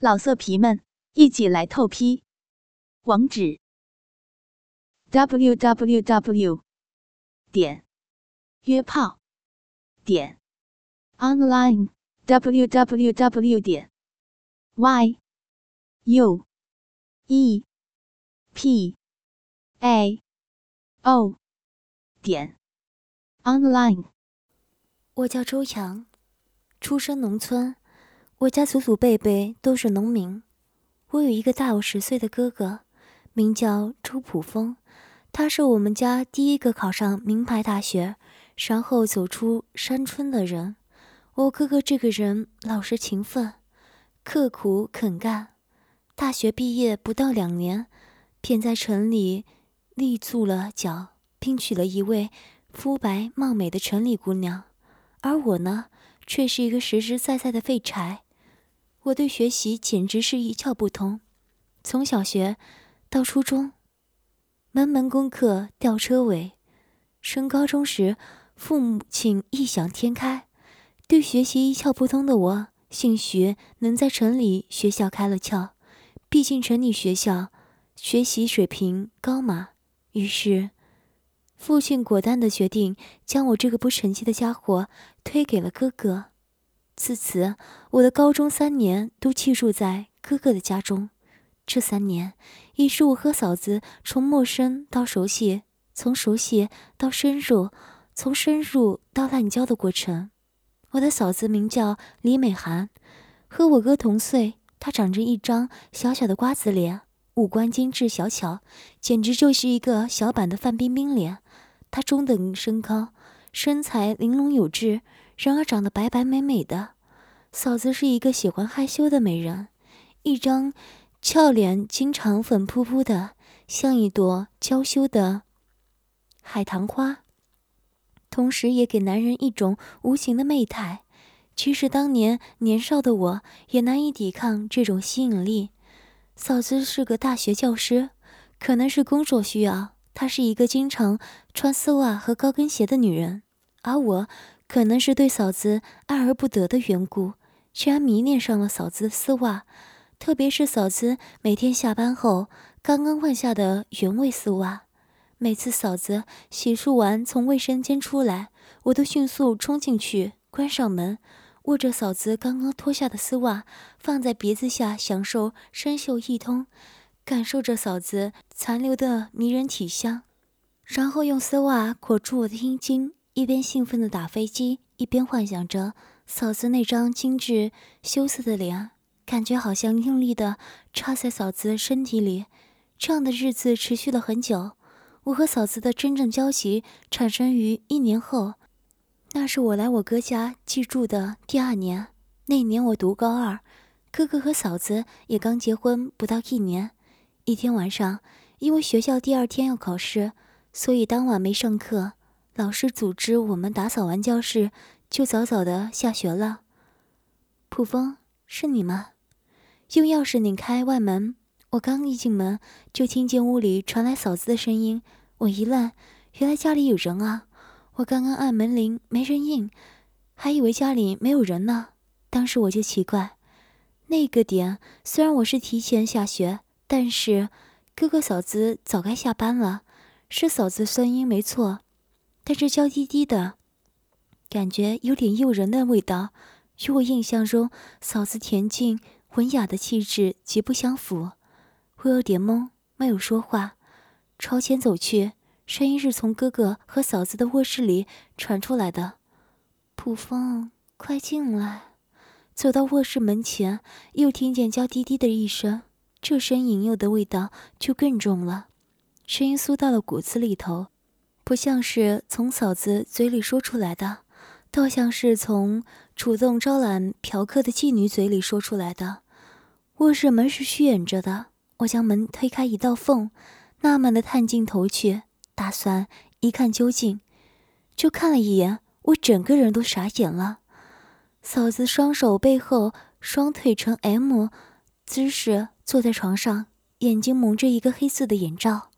老色皮们，一起来透批！网址：w w w 点约炮点 online w w w 点 y u e p a o 点 online。我叫周阳，出生农村。我家祖祖辈辈都是农民。我有一个大我十岁的哥哥，名叫周普峰，他是我们家第一个考上名牌大学，然后走出山村的人。我哥哥这个人老实勤奋，刻苦肯干。大学毕业不到两年，便在城里立住了脚，并娶了一位肤白貌美的城里姑娘。而我呢，却是一个实实在在的废柴。我对学习简直是一窍不通，从小学到初中，门门功课吊车尾。升高中时，父母亲异想天开，对学习一窍不通的我，兴许能在城里学校开了窍。毕竟城里学校学习水平高嘛。于是，父亲果断的决定将我这个不成器的家伙推给了哥哥。自此，我的高中三年都寄住在哥哥的家中。这三年，也是我和嫂子从陌生到熟悉，从熟悉到深入，从深入到滥交的过程。我的嫂子名叫李美涵，和我哥同岁。她长着一张小小的瓜子脸，五官精致小巧，简直就是一个小版的范冰冰脸。她中等身高，身材玲珑有致。然而长得白白美美的，嫂子是一个喜欢害羞的美人，一张俏脸经常粉扑扑的，像一朵娇羞的海棠花，同时也给男人一种无形的媚态。其实当年年少的我也难以抵抗这种吸引力。嫂子是个大学教师，可能是工作需要，她是一个经常穿丝袜和高跟鞋的女人，而我。可能是对嫂子爱而不得的缘故，居然迷恋上了嫂子的丝袜，特别是嫂子每天下班后刚刚换下的原味丝袜。每次嫂子洗漱完从卫生间出来，我都迅速冲进去，关上门，握着嫂子刚刚脱下的丝袜，放在鼻子下享受生锈一通，感受着嫂子残留的迷人体香，然后用丝袜裹住我的阴茎。一边兴奋地打飞机，一边幻想着嫂子那张精致羞涩的脸，感觉好像用力地插在嫂子身体里。这样的日子持续了很久。我和嫂子的真正交集产生于一年后，那是我来我哥家寄住的第二年。那年我读高二，哥哥和嫂子也刚结婚不到一年。一天晚上，因为学校第二天要考试，所以当晚没上课。老师组织我们打扫完教室，就早早的下学了。普风，是你吗？用钥匙拧开外门，我刚一进门，就听见屋里传来嫂子的声音。我一愣，原来家里有人啊！我刚刚按门铃没人应，还以为家里没有人呢。当时我就奇怪，那个点虽然我是提前下学，但是哥哥嫂子早该下班了。是嫂子声音没错。但这娇滴滴的感觉有点诱人的味道，与我印象中嫂子恬静文雅的气质极不相符。我有点懵，没有说话，朝前走去。声音是从哥哥和嫂子的卧室里传出来的：“普风，快进来。”走到卧室门前，又听见娇滴滴的一声，这声引诱的味道就更重了，声音酥到了骨子里头。不像是从嫂子嘴里说出来的，倒像是从主动招揽嫖客的妓女嘴里说出来的。卧室门是虚掩着的，我将门推开一道缝，纳闷的探进头去，打算一看究竟。就看了一眼，我整个人都傻眼了。嫂子双手背后，双腿呈 M 姿势坐在床上，眼睛蒙着一个黑色的眼罩。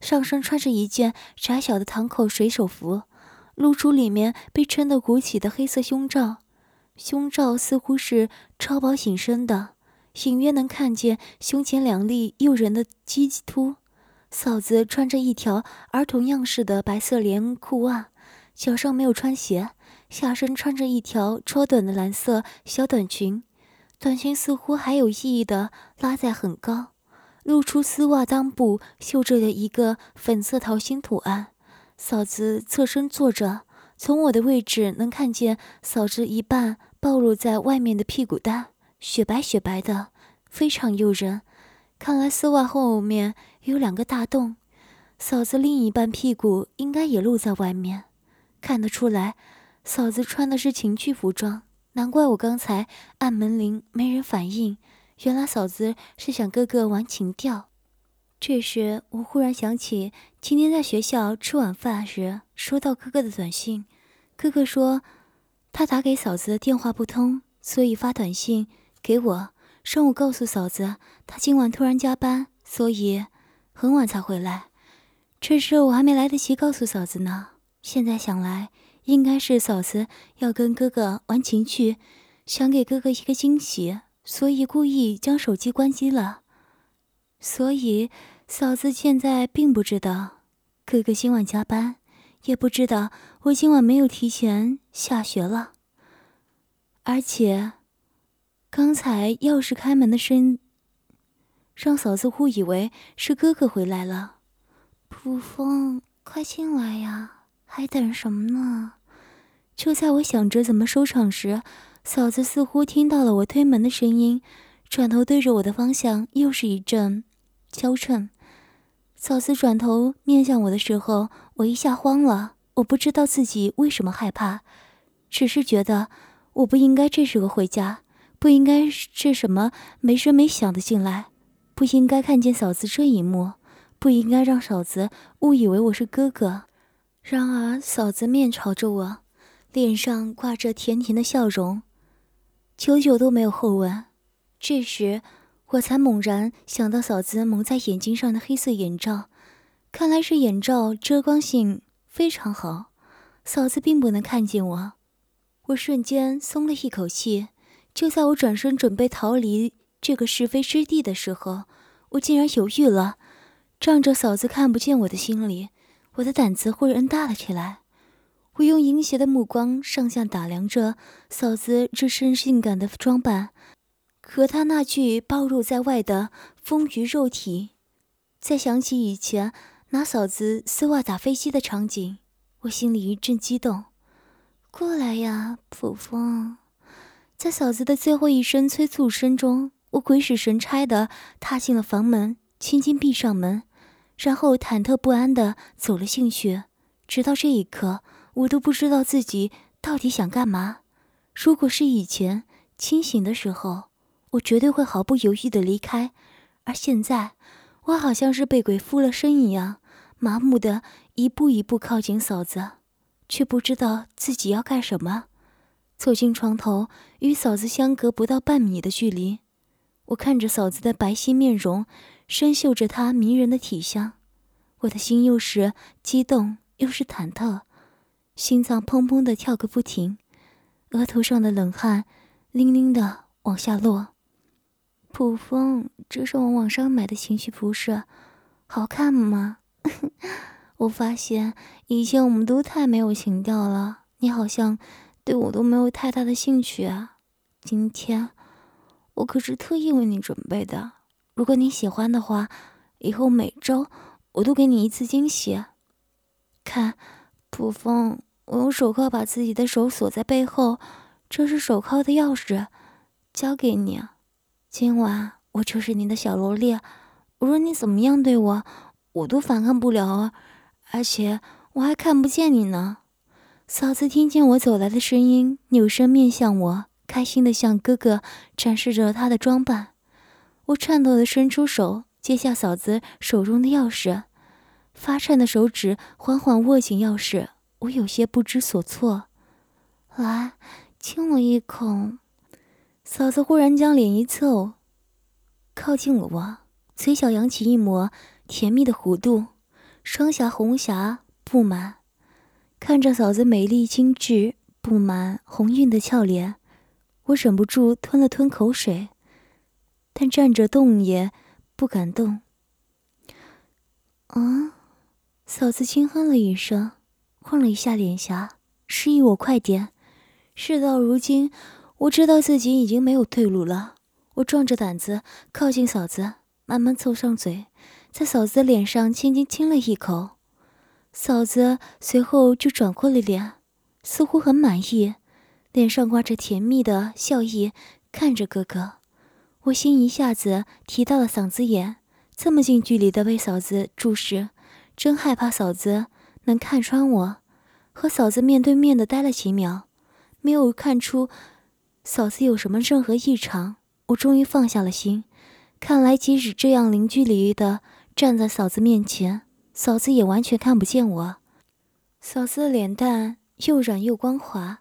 上身穿着一件窄小的堂口水手服，露出里面被撑得鼓起的黑色胸罩，胸罩似乎是超薄紧身的，隐约能看见胸前两粒诱人的鸡突。嫂子穿着一条儿童样式的白色连裤袜，脚上没有穿鞋，下身穿着一条超短的蓝色小短裙，短裙似乎还有意义的拉在很高，露出丝袜裆部绣着的一个粉色桃心图案。嫂子侧身坐着，从我的位置能看见嫂子一半暴露在外面的屁股蛋，雪白雪白的，非常诱人。看来丝袜后面有两个大洞，嫂子另一半屁股应该也露在外面。看得出来，嫂子穿的是情趣服装，难怪我刚才按门铃没人反应，原来嫂子是想哥哥玩情调。这时，我忽然想起今天在学校吃晚饭时收到哥哥的短信，哥哥说他打给嫂子的电话不通，所以发短信给我。上午告诉嫂子，他今晚突然加班，所以很晚才回来。这事我还没来得及告诉嫂子呢。现在想来，应该是嫂子要跟哥哥玩情趣，想给哥哥一个惊喜，所以故意将手机关机了。所以嫂子现在并不知道哥哥今晚加班，也不知道我今晚没有提前下学了，而且。刚才钥匙开门的声，让嫂子误以为是哥哥回来了。普风，快进来呀，还等什么呢？就在我想着怎么收场时，嫂子似乎听到了我推门的声音，转头对着我的方向又是一阵娇嗔。嫂子转头面向我的时候，我一下慌了。我不知道自己为什么害怕，只是觉得我不应该这时候回家。不应该是什么没声没响的进来，不应该看见嫂子这一幕，不应该让嫂子误以为我是哥哥。然而嫂子面朝着我，脸上挂着甜甜的笑容，久久都没有后问。这时我才猛然想到嫂子蒙在眼睛上的黑色眼罩，看来是眼罩遮光性非常好，嫂子并不能看见我。我瞬间松了一口气。就在我转身准备逃离这个是非之地的时候，我竟然犹豫了。仗着嫂子看不见我的心里，我的胆子忽然大了起来。我用淫邪的目光上下打量着嫂子这身性感的装扮，和她那具暴露在外的丰腴肉体。再想起以前拿嫂子丝袜打飞机的场景，我心里一阵激动。过来呀，普风。在嫂子的最后一声催促声中，我鬼使神差地踏进了房门，轻轻闭上门，然后忐忑不安地走了进去。直到这一刻，我都不知道自己到底想干嘛。如果是以前清醒的时候，我绝对会毫不犹豫的离开，而现在，我好像是被鬼附了身一样，麻木的一步一步靠近嫂子，却不知道自己要干什么。走进床头，与嫂子相隔不到半米的距离，我看着嫂子的白皙面容，深嗅着她迷人的体香，我的心又是激动又是忐忑，心脏砰砰的跳个不停，额头上的冷汗淋淋的往下落。普风，这是我网上买的情绪服饰，好看吗？我发现以前我们都太没有情调了，你好像。对我都没有太大的兴趣啊！今天我可是特意为你准备的。如果你喜欢的话，以后每周我都给你一次惊喜。看，普风，我用手铐把自己的手锁在背后，这是手铐的钥匙，交给你。今晚我就是你的小萝莉，无论你怎么样对我，我都反抗不了啊！而且我还看不见你呢。嫂子听见我走来的声音，扭身面向我，开心的向哥哥展示着她的装扮。我颤抖的伸出手，接下嫂子手中的钥匙，发颤的手指缓缓握紧钥匙，我有些不知所措。来，亲我一口。嫂子忽然将脸一凑，靠近了我，嘴角扬起一抹甜蜜的弧度，双颊红霞布满。看着嫂子美丽精致、布满红晕的俏脸，我忍不住吞了吞口水。但站着动也不敢动。啊！嫂子轻哼了一声，晃了一下脸颊，示意我快点。事到如今，我知道自己已经没有退路了。我壮着胆子靠近嫂子，慢慢凑上嘴，在嫂子的脸上轻轻亲了一口。嫂子随后就转过了脸，似乎很满意，脸上挂着甜蜜的笑意，看着哥哥。我心一下子提到了嗓子眼，这么近距离的被嫂子注视，真害怕嫂子能看穿我。和嫂子面对面的待了几秒，没有看出嫂子有什么任何异常。我终于放下了心，看来即使这样零距离的站在嫂子面前，嫂子也完全看不见我。嫂子的脸蛋又软又光滑，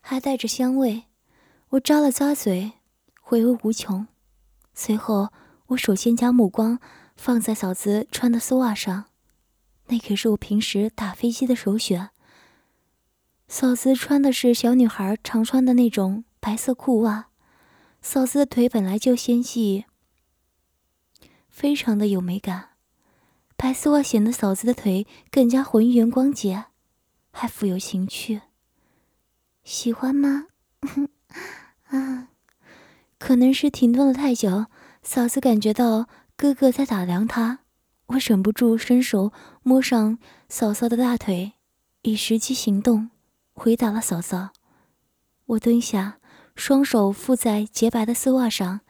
还带着香味。我咂了咂嘴，回味无穷。随后，我首先将目光放在嫂子穿的丝袜上，那可是我平时打飞机的首选。嫂子穿的是小女孩常穿的那种白色裤袜。嫂子的腿本来就纤细，非常的有美感，白丝袜显得嫂子的腿更加浑圆光洁，还富有情趣。喜欢吗？啊，可能是停顿了太久，嫂子感觉到哥哥在打量她，我忍不住伸手摸上嫂嫂的大腿，以实际行动回答了嫂嫂。我蹲下。双手附在洁白的丝袜上，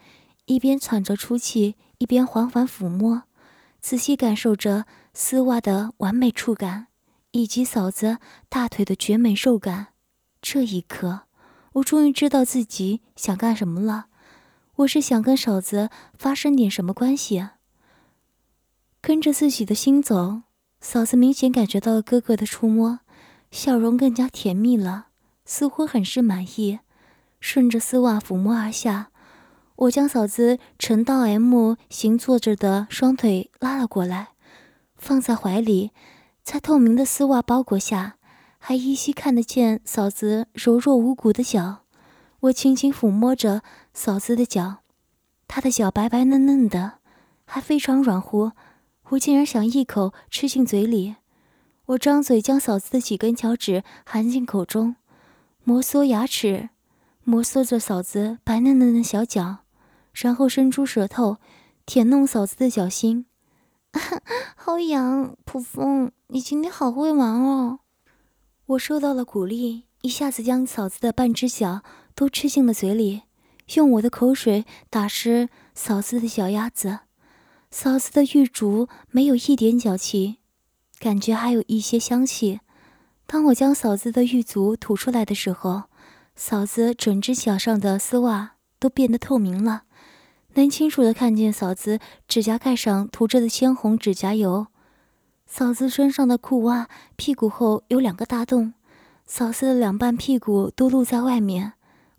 一边喘着粗气，一边缓缓抚摸，仔细感受着丝袜的完美触感，以及嫂子大腿的绝美肉感。这一刻，我终于知道自己想干什么了。我是想跟嫂子发生点什么关系。跟着自己的心走，嫂子明显感觉到了哥哥的触摸，笑容更加甜蜜了，似乎很是满意。顺着丝袜抚摸而下，我将嫂子呈倒 M 型坐着的双腿拉了过来，放在怀里，在透明的丝袜包裹下，还依稀看得见嫂子柔弱无骨的脚。我轻轻抚摸着嫂子的脚，她的脚白白嫩嫩的，还非常软乎，我竟然想一口吃进嘴里。我张嘴将嫂子的几根脚趾含进口中，摩挲牙齿。摩挲着嫂子白嫩嫩的小脚，然后伸出舌头舔弄嫂子的脚心，好痒！普风，你今天好会玩哦！我受到了鼓励，一下子将嫂子的半只脚都吃进了嘴里，用我的口水打湿嫂子的脚丫子。嫂子的玉足没有一点脚气，感觉还有一些香气。当我将嫂子的玉足吐出来的时候，嫂子整只脚上的丝袜都变得透明了，能清楚的看见嫂子指甲盖上涂着的鲜红指甲油。嫂子身上的裤袜屁股后有两个大洞，嫂子的两半屁股都露在外面。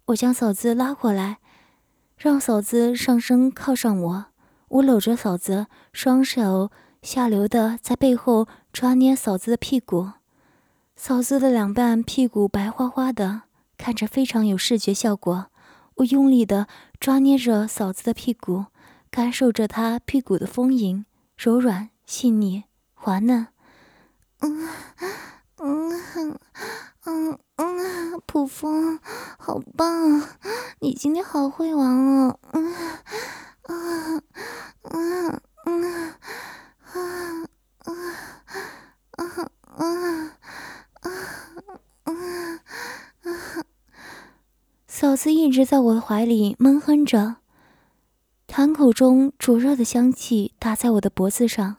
我将嫂子拉过来，让嫂子上身靠上我，我搂着嫂子，双手下流的在背后抓捏嫂子的屁股。嫂子的两半屁股白花花的。看着非常有视觉效果，我用力的抓捏着嫂子的屁股，感受着她屁股的丰盈、柔软、细腻、滑嫩。嗯嗯嗯嗯，普风，好棒！你今天好会玩哦！一直在我的怀里闷哼着，痰口中灼热的香气打在我的脖子上。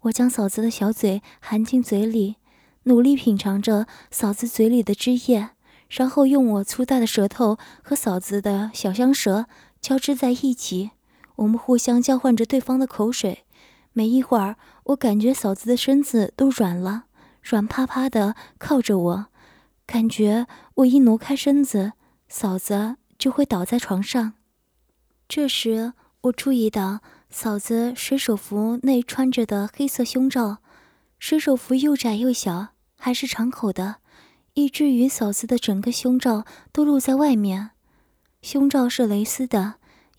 我将嫂子的小嘴含进嘴里，努力品尝着嫂子嘴里的汁液，然后用我粗大的舌头和嫂子的小香舌交织在一起。我们互相交换着对方的口水。没一会儿，我感觉嫂子的身子都软了，软趴趴的靠着我，感觉我一挪开身子。嫂子就会倒在床上。这时，我注意到嫂子水手服内穿着的黑色胸罩，水手服又窄又小，还是敞口的，以至于嫂子的整个胸罩都露在外面。胸罩是蕾丝的，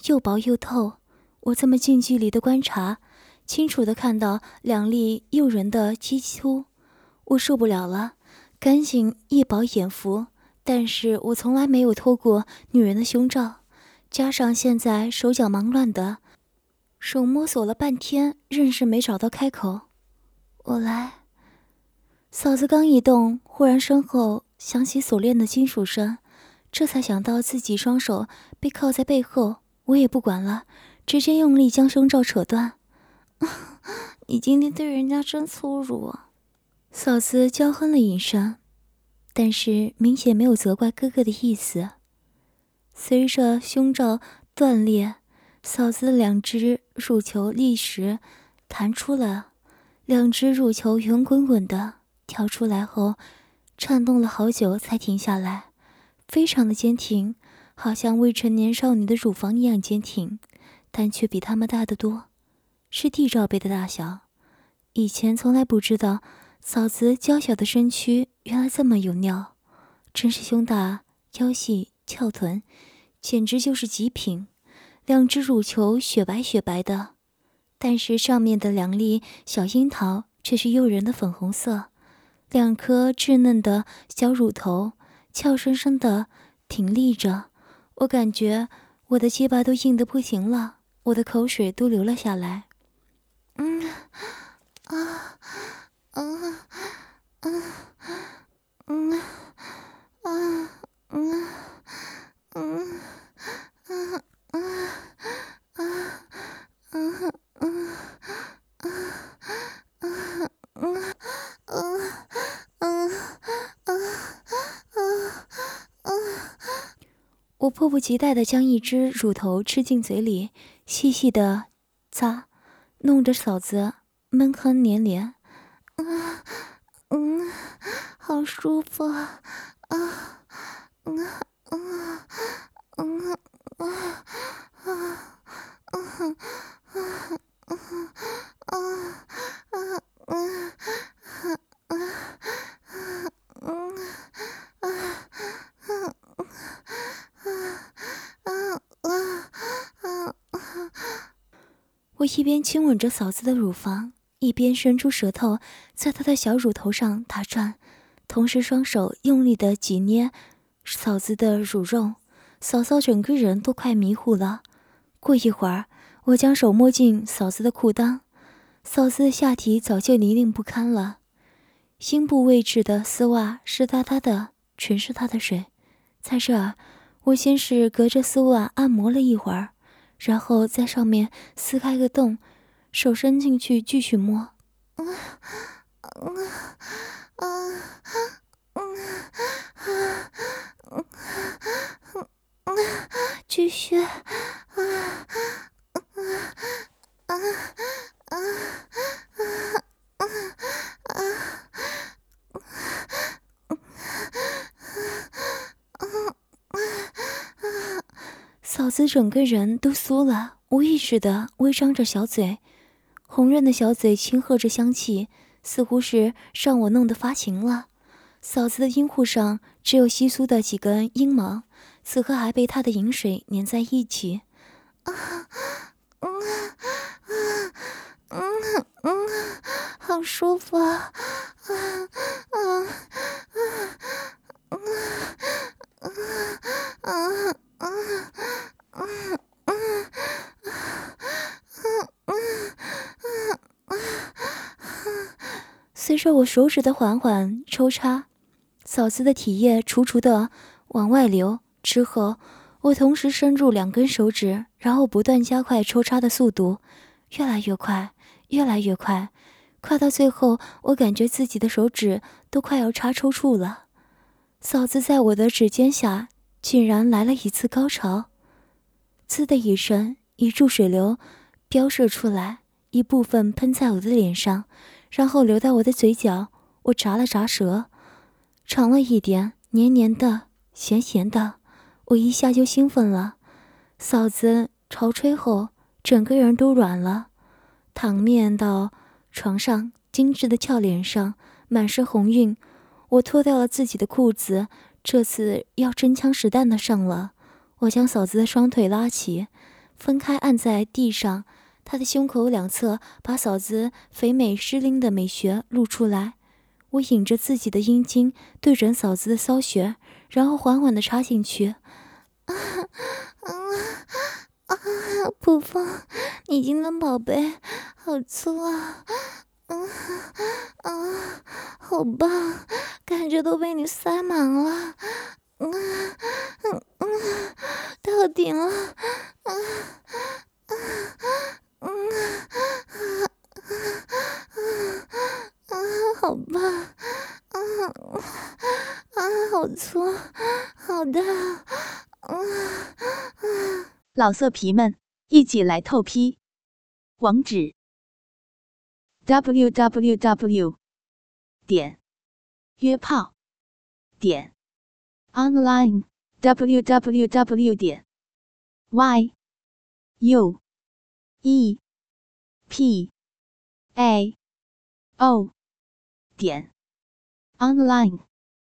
又薄又透。我这么近距离的观察，清楚的看到两粒诱人的鸡突，我受不了了，赶紧一饱眼福。但是我从来没有脱过女人的胸罩，加上现在手脚忙乱的，手摸索了半天，仍是没找到开口。我来。嫂子刚一动，忽然身后响起锁链的金属声，这才想到自己双手被铐在背后。我也不管了，直接用力将胸罩扯断。你今天对人家真粗鲁。嫂子娇哼了一声。但是明显没有责怪哥哥的意思。随着胸罩断裂，嫂子的两只乳球立时弹出了，两只乳球圆滚滚的跳出来后，颤动了好久才停下来，非常的坚挺，好像未成年少女的乳房一样坚挺，但却比他们大得多，是 D 罩杯的大小。以前从来不知道。嫂子娇小的身躯原来这么有料，真是胸大腰细翘臀，简直就是极品。两只乳球雪白雪白的，但是上面的两粒小樱桃却是诱人的粉红色。两颗稚嫩的小乳头俏生生的挺立着，我感觉我的鸡巴都硬得不行了，我的口水都流了下来。嗯，啊。我迫不及待地将一只乳头吃进嘴里，细细地擦，弄得嫂子闷哼连连。嗯嗯，好舒服啊！啊嗯嗯嗯嗯啊啊啊啊啊啊啊啊啊啊啊啊啊啊啊啊我一边亲吻着嫂子的乳房。一边伸出舌头在她的小乳头上打转，同时双手用力的挤捏嫂子的乳肉，嫂嫂整个人都快迷糊了。过一会儿，我将手摸进嫂子的裤裆，嫂子的下体早就泥泞不堪了，阴部位置的丝袜湿哒哒的，全是她的水。在这儿，我先是隔着丝袜按摩了一会儿，然后在上面撕开个洞。手伸进去继续摸。继续。嫂子整个人都酥了，无意识的微张着小嘴。红润的小嘴轻喝着香气，似乎是让我弄得发情了。嫂子的阴户上只有稀疏的几根阴毛，此刻还被她的饮水粘在一起。啊，嗯，嗯，嗯，嗯，好舒服啊！啊，啊，啊，啊，啊，啊，啊，啊。随着我手指的缓缓抽插，嫂子的体液楚楚的往外流。之后，我同时伸入两根手指，然后不断加快抽插的速度，越来越快，越来越快，快到最后，我感觉自己的手指都快要插抽搐了。嫂子在我的指尖下竟然来了一次高潮，滋的一声，一柱水流飙射出来，一部分喷在我的脸上。然后流到我的嘴角，我眨了眨舌，尝了一点，黏黏的，咸咸的，我一下就兴奋了。嫂子潮吹后，整个人都软了，躺面到床上，精致的俏脸上满是红晕。我脱掉了自己的裤子，这次要真枪实弹的上了。我将嫂子的双腿拉起，分开按在地上。他的胸口两侧把嫂子肥美湿淋的美穴露出来。我引着自己的阴茎对准嫂子的骚穴，然后缓缓地插进去。啊啊啊！普风，你金的宝贝，好粗啊！啊啊，好棒，感觉都被你塞满了。啊啊啊，到顶了。啊啊啊啊啊啊啊！好棒！啊啊，好粗，好大！啊啊！老色皮们，一起来透批！网址：w w w. 点约炮点 online w w w. 点 y u e. P. A. O. 点。Online。